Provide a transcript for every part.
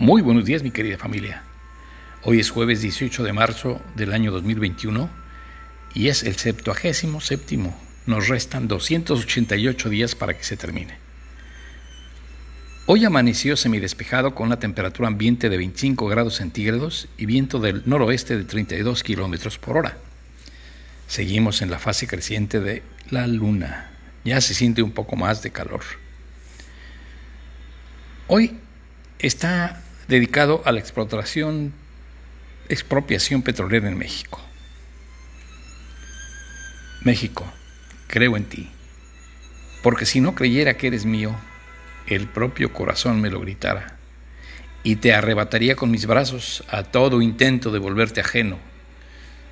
Muy buenos días mi querida familia. Hoy es jueves 18 de marzo del año 2021 y es el 77 séptimo. Nos restan 288 días para que se termine. Hoy amaneció semidespejado con una temperatura ambiente de 25 grados centígrados y viento del noroeste de 32 kilómetros por hora. Seguimos en la fase creciente de la luna. Ya se siente un poco más de calor. Hoy está dedicado a la explotación, expropiación petrolera en México. México, creo en ti, porque si no creyera que eres mío, el propio corazón me lo gritara, y te arrebataría con mis brazos a todo intento de volverte ajeno,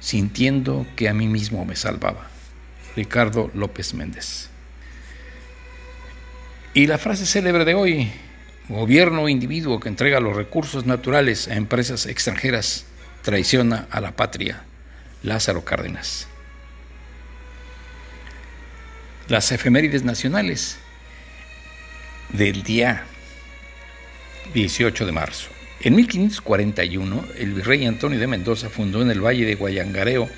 sintiendo que a mí mismo me salvaba. Ricardo López Méndez. Y la frase célebre de hoy, gobierno o individuo que entrega los recursos naturales a empresas extranjeras traiciona a la patria. Lázaro Cárdenas. Las efemérides nacionales del día 18 de marzo. En 1541, el virrey Antonio de Mendoza fundó en el valle de Guayangareo,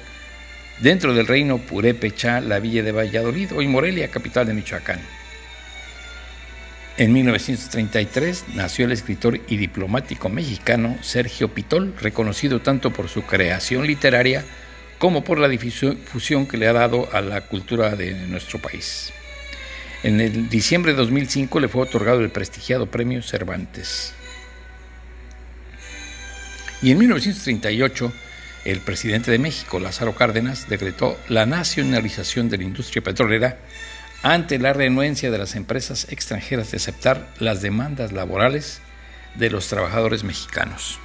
dentro del reino Purépecha, la villa de Valladolid, hoy Morelia, capital de Michoacán. En 1933 nació el escritor y diplomático mexicano Sergio Pitol, reconocido tanto por su creación literaria como por la difusión que le ha dado a la cultura de nuestro país. En el diciembre de 2005 le fue otorgado el prestigiado premio Cervantes. Y en 1938, el presidente de México, Lázaro Cárdenas, decretó la nacionalización de la industria petrolera ante la renuencia de las empresas extranjeras de aceptar las demandas laborales de los trabajadores mexicanos.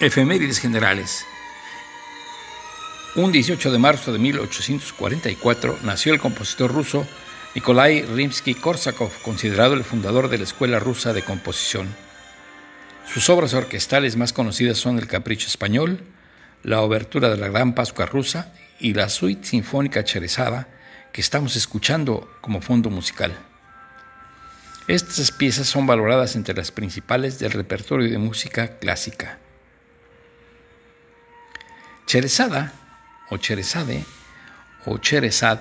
Efemérides generales. Un 18 de marzo de 1844 nació el compositor ruso Nikolai Rimsky-Korsakov, considerado el fundador de la Escuela Rusa de Composición. Sus obras orquestales más conocidas son El Capricho Español, la obertura de la Gran Pascua Rusa y la suite sinfónica Cherezada que estamos escuchando como fondo musical. Estas piezas son valoradas entre las principales del repertorio de música clásica. Cherezada o Cherezade o Cherezad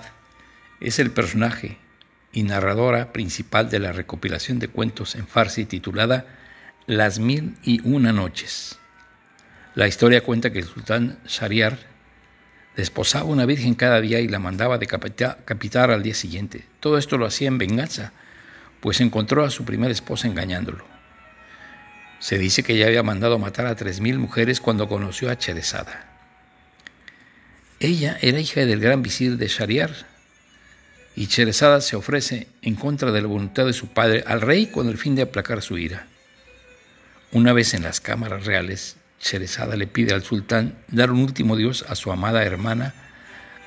es el personaje y narradora principal de la recopilación de cuentos en farsi titulada Las Mil y Una Noches. La historia cuenta que el sultán Shariar desposaba una virgen cada día y la mandaba decapitar al día siguiente. Todo esto lo hacía en venganza, pues encontró a su primera esposa engañándolo. Se dice que ya había mandado matar a tres mil mujeres cuando conoció a Cherezada. Ella era hija del gran visir de Shariar, y Cherezada se ofrece en contra de la voluntad de su padre al rey con el fin de aplacar su ira. Una vez en las cámaras reales, Cherezada le pide al sultán dar un último dios a su amada hermana,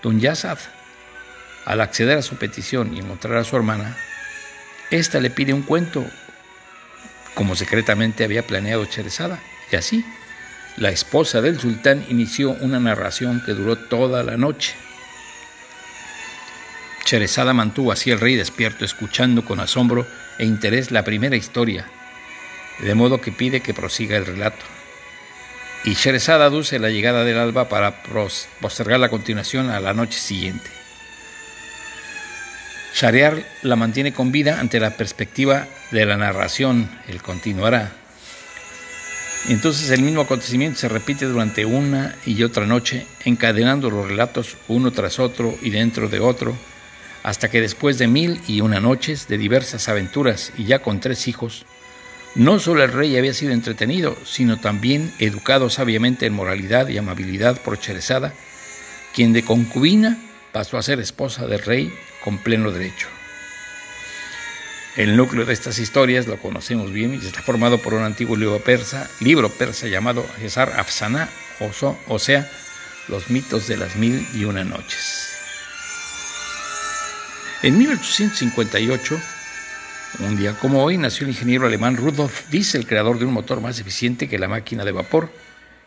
Don Yazad. Al acceder a su petición y encontrar a su hermana, ésta le pide un cuento, como secretamente había planeado Cherezada, y así, la esposa del sultán inició una narración que duró toda la noche. Cherezada mantuvo así al rey despierto, escuchando con asombro e interés la primera historia, de modo que pide que prosiga el relato y Sheresad aduce la llegada del alba para postergar la continuación a la noche siguiente. Shariar la mantiene con vida ante la perspectiva de la narración, el continuará. Entonces el mismo acontecimiento se repite durante una y otra noche, encadenando los relatos uno tras otro y dentro de otro, hasta que después de mil y una noches de diversas aventuras y ya con tres hijos, no solo el rey había sido entretenido, sino también educado sabiamente en moralidad y amabilidad por Cherezada, quien de concubina pasó a ser esposa del rey con pleno derecho. El núcleo de estas historias lo conocemos bien y está formado por un antiguo libro persa, libro persa llamado Cesar Afsaná, o sea, los mitos de las mil y una noches. En 1858, un día como hoy nació el ingeniero alemán Rudolf Diesel, creador de un motor más eficiente que la máquina de vapor,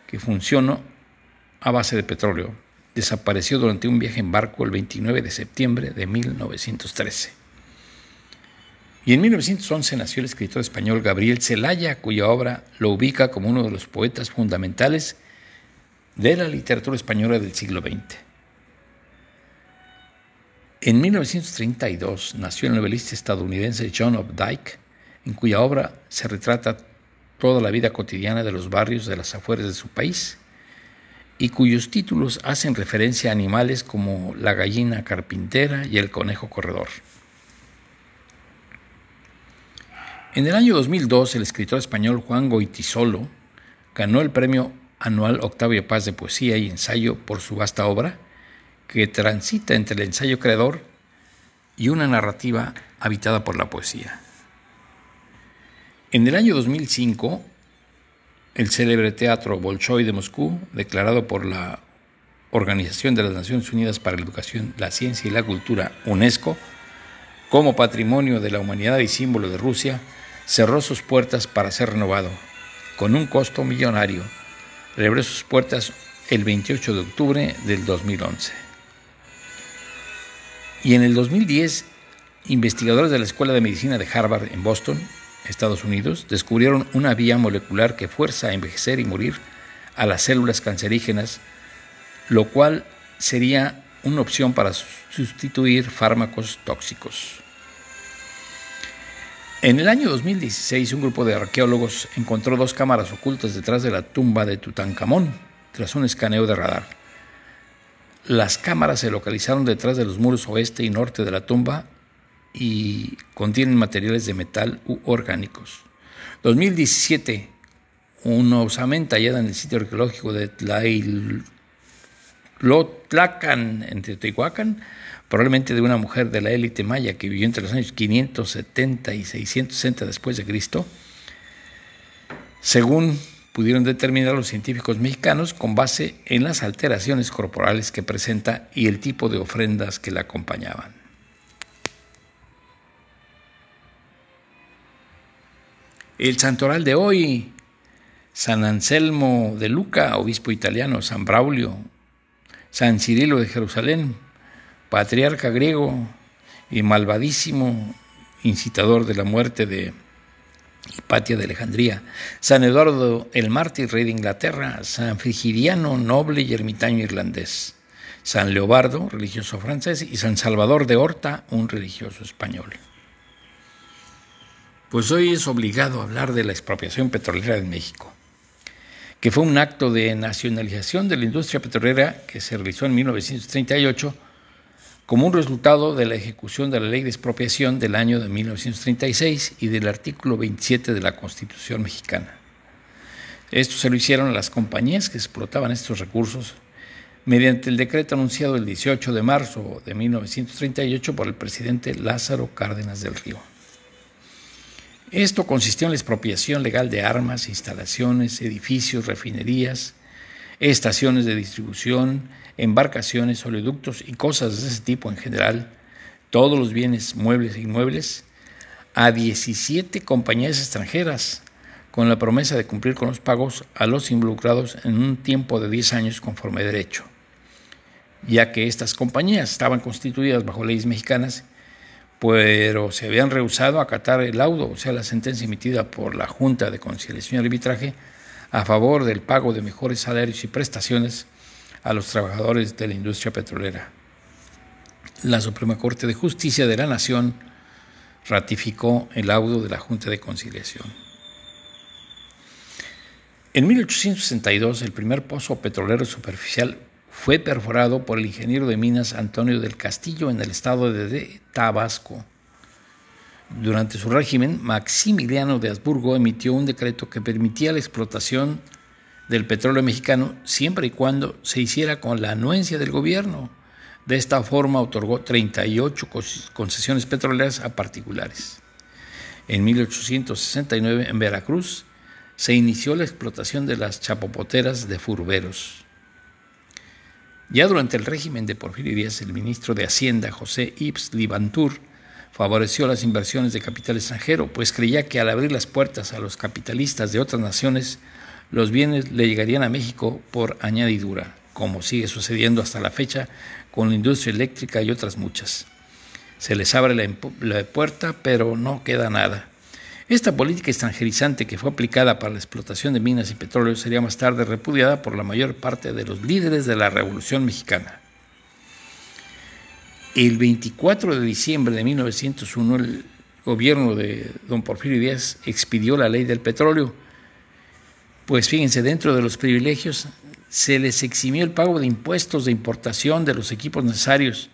que funciona a base de petróleo. desapareció durante un viaje en barco el 29 de septiembre de 1913. Y en 1911 nació el escritor español Gabriel Celaya, cuya obra lo ubica como uno de los poetas fundamentales de la literatura española del siglo XX. En 1932 nació el novelista estadounidense John Updike, en cuya obra se retrata toda la vida cotidiana de los barrios de las afueras de su país y cuyos títulos hacen referencia a animales como la gallina carpintera y el conejo corredor. En el año 2002, el escritor español Juan Goitisolo ganó el premio anual Octavio Paz de Poesía y Ensayo por su vasta obra, que transita entre el ensayo creador y una narrativa habitada por la poesía. En el año 2005, el célebre Teatro Bolshoi de Moscú, declarado por la Organización de las Naciones Unidas para la Educación, la Ciencia y la Cultura, UNESCO, como patrimonio de la humanidad y símbolo de Rusia, cerró sus puertas para ser renovado. Con un costo millonario, reabrió sus puertas el 28 de octubre del 2011. Y en el 2010, investigadores de la Escuela de Medicina de Harvard en Boston Estados Unidos, descubrieron una vía molecular que fuerza a envejecer y morir a las células cancerígenas, lo cual sería una opción para sustituir fármacos tóxicos. En el año 2016, un grupo de arqueólogos encontró dos cámaras ocultas detrás de la tumba de Tutankamón, tras un escaneo de radar. Las cámaras se localizaron detrás de los muros oeste y norte de la tumba y contienen materiales de metal u orgánicos. 2017, una osamenta hallada en el sitio arqueológico de Tlacan, en Teotihuacán, probablemente de una mujer de la élite maya que vivió entre los años 570 y 660 después de Cristo, según pudieron determinar los científicos mexicanos con base en las alteraciones corporales que presenta y el tipo de ofrendas que la acompañaban. El santoral de hoy, San Anselmo de Luca, obispo italiano, San Braulio, San Cirilo de Jerusalén, patriarca griego y malvadísimo incitador de la muerte de Hipatia de Alejandría, San Eduardo el mártir, rey de Inglaterra, San Frigiriano, noble y ermitaño irlandés, San Leobardo, religioso francés, y San Salvador de Horta, un religioso español. Pues hoy es obligado hablar de la expropiación petrolera en México, que fue un acto de nacionalización de la industria petrolera que se realizó en 1938 como un resultado de la ejecución de la ley de expropiación del año de 1936 y del artículo 27 de la Constitución mexicana. Esto se lo hicieron a las compañías que explotaban estos recursos mediante el decreto anunciado el 18 de marzo de 1938 por el presidente Lázaro Cárdenas del Río. Esto consistió en la expropiación legal de armas, instalaciones, edificios, refinerías, estaciones de distribución, embarcaciones, oleoductos y cosas de ese tipo en general, todos los bienes muebles e inmuebles, a 17 compañías extranjeras, con la promesa de cumplir con los pagos a los involucrados en un tiempo de 10 años conforme derecho, ya que estas compañías estaban constituidas bajo leyes mexicanas pero se habían rehusado a acatar el laudo, o sea, la sentencia emitida por la Junta de Conciliación y Arbitraje a favor del pago de mejores salarios y prestaciones a los trabajadores de la industria petrolera. La Suprema Corte de Justicia de la Nación ratificó el laudo de la Junta de Conciliación. En 1862, el primer pozo petrolero superficial fue perforado por el ingeniero de minas Antonio del Castillo en el estado de Tabasco. Durante su régimen, Maximiliano de Habsburgo emitió un decreto que permitía la explotación del petróleo mexicano siempre y cuando se hiciera con la anuencia del gobierno. De esta forma otorgó 38 concesiones petroleras a particulares. En 1869, en Veracruz, se inició la explotación de las chapopoteras de Furberos. Ya durante el régimen de Porfirio Díaz, el ministro de Hacienda, José Ibs Libantur, favoreció las inversiones de capital extranjero, pues creía que al abrir las puertas a los capitalistas de otras naciones, los bienes le llegarían a México por añadidura, como sigue sucediendo hasta la fecha con la industria eléctrica y otras muchas. Se les abre la, puerta, pero no queda nada. Esta política extranjerizante que fue aplicada para la explotación de minas y petróleo sería más tarde repudiada por la mayor parte de los líderes de la Revolución Mexicana. El 24 de diciembre de 1901, el gobierno de don Porfirio Díaz expidió la ley del petróleo. Pues fíjense, dentro de los privilegios se les eximió el pago de impuestos de importación de los equipos necesarios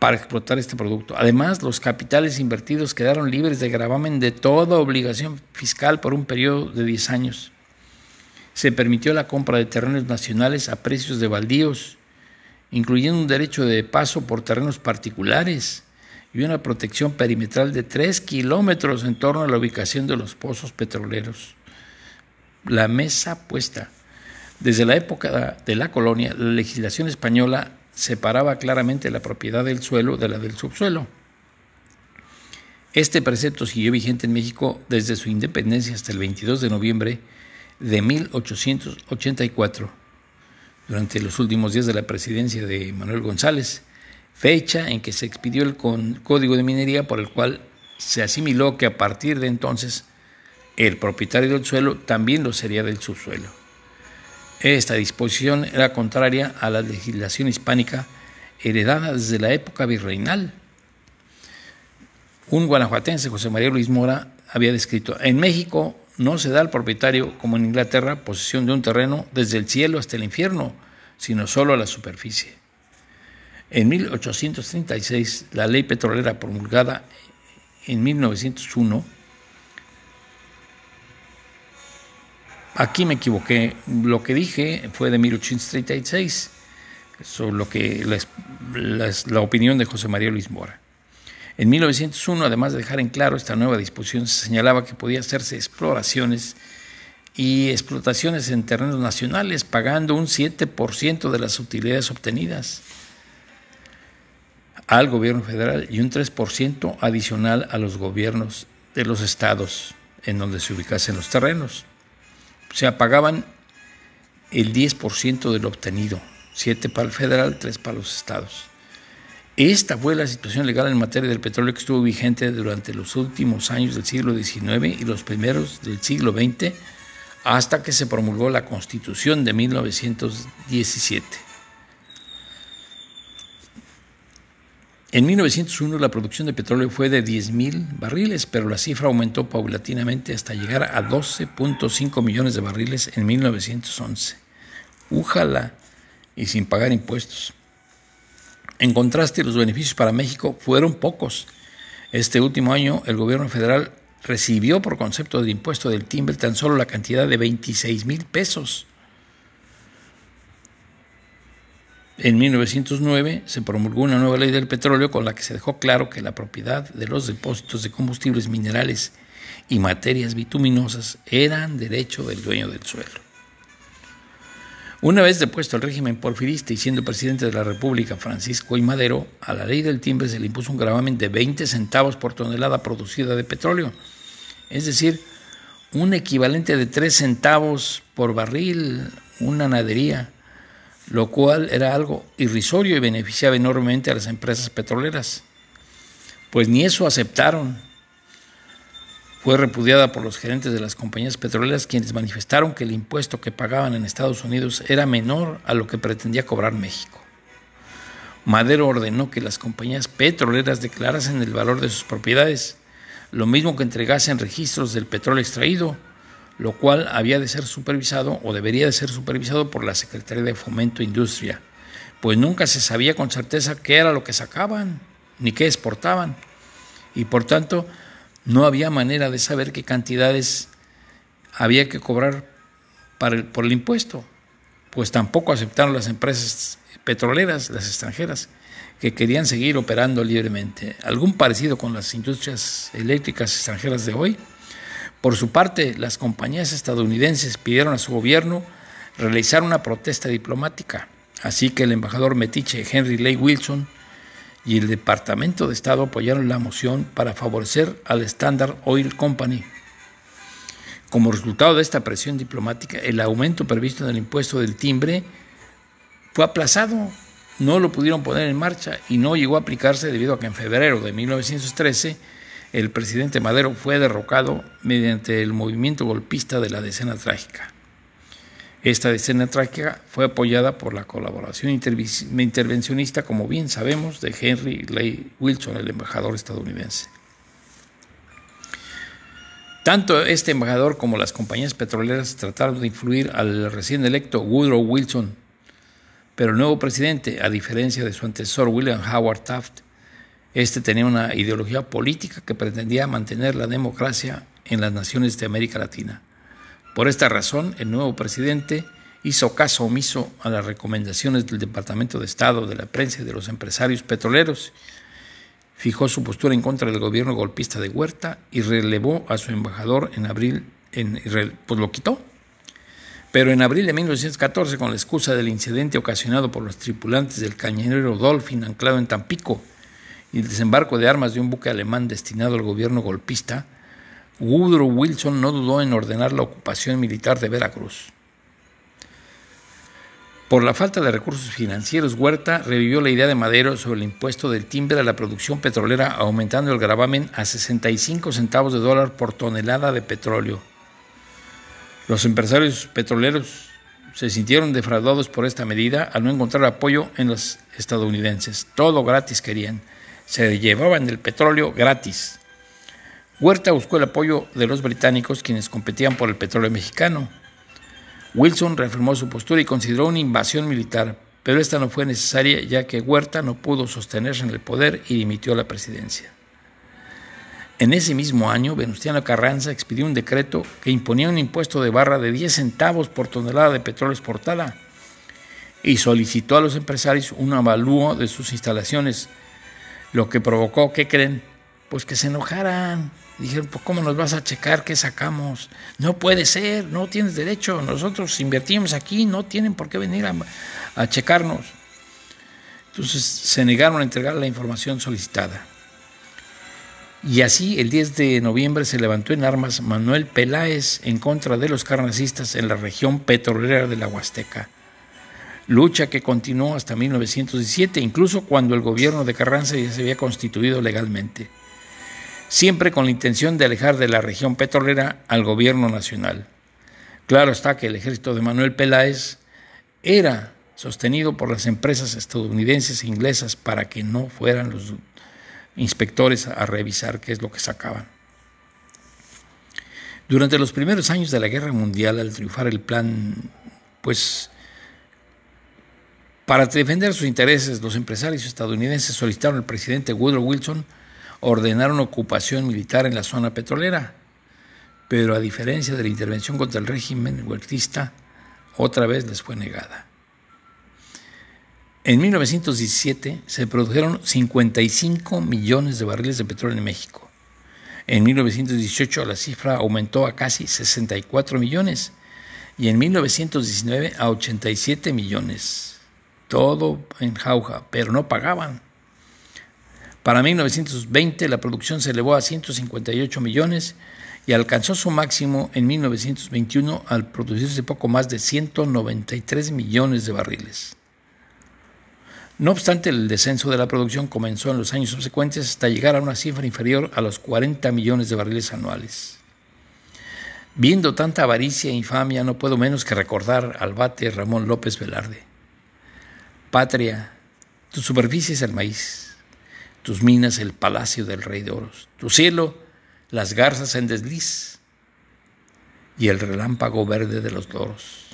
para explotar este producto. Además, los capitales invertidos quedaron libres de gravamen de toda obligación fiscal por un periodo de 10 años. Se permitió la compra de terrenos nacionales a precios de baldíos, incluyendo un derecho de paso por terrenos particulares y una protección perimetral de 3 kilómetros en torno a la ubicación de los pozos petroleros. La mesa puesta. Desde la época de la colonia, la legislación española separaba claramente la propiedad del suelo de la del subsuelo. Este precepto siguió vigente en México desde su independencia hasta el 22 de noviembre de 1884, durante los últimos días de la presidencia de Manuel González, fecha en que se expidió el Código de Minería por el cual se asimiló que a partir de entonces el propietario del suelo también lo sería del subsuelo. Esta disposición era contraria a la legislación hispánica heredada desde la época virreinal. Un guanajuatense, José María Luis Mora, había descrito, en México no se da al propietario, como en Inglaterra, posesión de un terreno desde el cielo hasta el infierno, sino solo a la superficie. En 1836, la ley petrolera promulgada en 1901 Aquí me equivoqué. Lo que dije fue de 1836. Eso lo que la, la opinión de José María Luis Mora. En 1901, además de dejar en claro esta nueva disposición, se señalaba que podía hacerse exploraciones y explotaciones en terrenos nacionales pagando un 7% de las utilidades obtenidas al gobierno federal y un 3% adicional a los gobiernos de los estados en donde se ubicasen los terrenos. O sea, pagaban el 10% de lo obtenido, 7 para el federal, 3 para los estados. Esta fue la situación legal en materia del petróleo que estuvo vigente durante los últimos años del siglo XIX y los primeros del siglo XX, hasta que se promulgó la Constitución de 1917. En 1901 la producción de petróleo fue de 10.000 barriles, pero la cifra aumentó paulatinamente hasta llegar a 12.5 millones de barriles en 1911. Újala y sin pagar impuestos. En contraste, los beneficios para México fueron pocos. Este último año el gobierno federal recibió por concepto de impuesto del timbre tan solo la cantidad de 26 mil pesos En 1909 se promulgó una nueva ley del petróleo con la que se dejó claro que la propiedad de los depósitos de combustibles minerales y materias bituminosas eran derecho del dueño del suelo. Una vez depuesto el régimen porfirista y siendo presidente de la República Francisco I. Madero, a la ley del timbre se le impuso un gravamen de 20 centavos por tonelada producida de petróleo, es decir, un equivalente de 3 centavos por barril, una nadería lo cual era algo irrisorio y beneficiaba enormemente a las empresas petroleras. Pues ni eso aceptaron. Fue repudiada por los gerentes de las compañías petroleras quienes manifestaron que el impuesto que pagaban en Estados Unidos era menor a lo que pretendía cobrar México. Madero ordenó que las compañías petroleras declarasen el valor de sus propiedades, lo mismo que entregasen registros del petróleo extraído, lo cual había de ser supervisado o debería de ser supervisado por la Secretaría de Fomento e Industria, pues nunca se sabía con certeza qué era lo que sacaban ni qué exportaban, y por tanto no había manera de saber qué cantidades había que cobrar por el impuesto, pues tampoco aceptaron las empresas petroleras, las extranjeras, que querían seguir operando libremente. Algún parecido con las industrias eléctricas extranjeras de hoy por su parte, las compañías estadounidenses pidieron a su gobierno realizar una protesta diplomática, así que el embajador metiche Henry Lay Wilson y el Departamento de Estado apoyaron la moción para favorecer al Standard Oil Company. Como resultado de esta presión diplomática, el aumento previsto en el impuesto del timbre fue aplazado, no lo pudieron poner en marcha y no llegó a aplicarse debido a que en febrero de 1913 el presidente Madero fue derrocado mediante el movimiento golpista de la decena trágica. Esta decena trágica fue apoyada por la colaboración intervencionista, como bien sabemos, de Henry Lay Wilson, el embajador estadounidense. Tanto este embajador como las compañías petroleras trataron de influir al recién electo Woodrow Wilson, pero el nuevo presidente, a diferencia de su antecesor William Howard Taft, este tenía una ideología política que pretendía mantener la democracia en las naciones de América Latina. Por esta razón, el nuevo presidente hizo caso omiso a las recomendaciones del Departamento de Estado, de la prensa y de los empresarios petroleros fijó su postura en contra del gobierno golpista de Huerta y relevó a su embajador en abril, en, pues lo quitó. Pero en abril de 1914, con la excusa del incidente ocasionado por los tripulantes del cañonero Dolphin anclado en Tampico y el desembarco de armas de un buque alemán destinado al gobierno golpista, Woodrow Wilson no dudó en ordenar la ocupación militar de Veracruz. Por la falta de recursos financieros, Huerta revivió la idea de Madero sobre el impuesto del timbre a la producción petrolera, aumentando el gravamen a 65 centavos de dólar por tonelada de petróleo. Los empresarios petroleros se sintieron defraudados por esta medida al no encontrar apoyo en los estadounidenses. Todo gratis querían. Se llevaban el petróleo gratis. Huerta buscó el apoyo de los británicos, quienes competían por el petróleo mexicano. Wilson reafirmó su postura y consideró una invasión militar, pero esta no fue necesaria ya que Huerta no pudo sostenerse en el poder y dimitió la presidencia. En ese mismo año, Venustiano Carranza expidió un decreto que imponía un impuesto de barra de 10 centavos por tonelada de petróleo exportada y solicitó a los empresarios un avalúo de sus instalaciones, lo que provocó, ¿qué creen? Pues que se enojaran Dijeron, pues ¿cómo nos vas a checar qué sacamos? No puede ser, no tienes derecho, nosotros invertimos aquí, no tienen por qué venir a, checarnos. Entonces se negaron a entregar la información solicitada. Y así, el 10 de noviembre se levantó en armas Manuel Peláez en contra de los carnacistas en la región petrolera de la Huasteca. Lucha que continuó hasta 1917, incluso cuando el gobierno de Carranza ya se había constituido legalmente siempre con la intención de alejar de la región petrolera al gobierno nacional. Claro está que el ejército de Manuel Peláez era sostenido por las empresas estadounidenses e inglesas para que no fueran los inspectores a revisar qué es lo que sacaban. Durante los primeros años de la Guerra Mundial, al triunfar el plan, pues para defender sus intereses, los empresarios estadounidenses solicitaron al presidente Woodrow Wilson ordenaron ocupación militar en la zona petrolera, pero a diferencia de la intervención contra el régimen huertista, otra vez les fue negada. En 1917 se produjeron 55 millones de barriles de petróleo en México. En 1918 la cifra aumentó a casi 64 millones y en 1919 a 87 millones. Todo en jauja, pero no pagaban. Para 1920 la producción se elevó a 158 millones y alcanzó su máximo en 1921 al producirse poco más de 193 millones de barriles. No obstante, el descenso de la producción comenzó en los años subsecuentes hasta llegar a una cifra inferior a los 40 millones de barriles anuales. Viendo tanta avaricia e infamia, no puedo menos que recordar al bate Ramón López Velarde. Patria, tu superficie es el maíz, tus minas el palacio del rey de oros, tu cielo las garzas en desliz y el relámpago verde de los loros.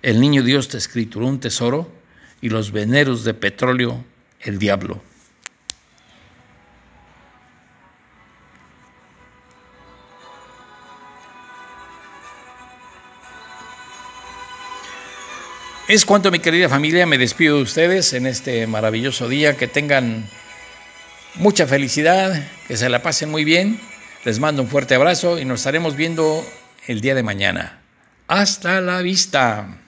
El niño Dios te escrituró un tesoro y los veneros de petróleo el diablo. Es cuanto mi querida familia, me despido de ustedes en este maravilloso día, que tengan mucha felicidad, que se la pasen muy bien. Les mando un fuerte abrazo y nos estaremos viendo el día de mañana. Hasta la vista.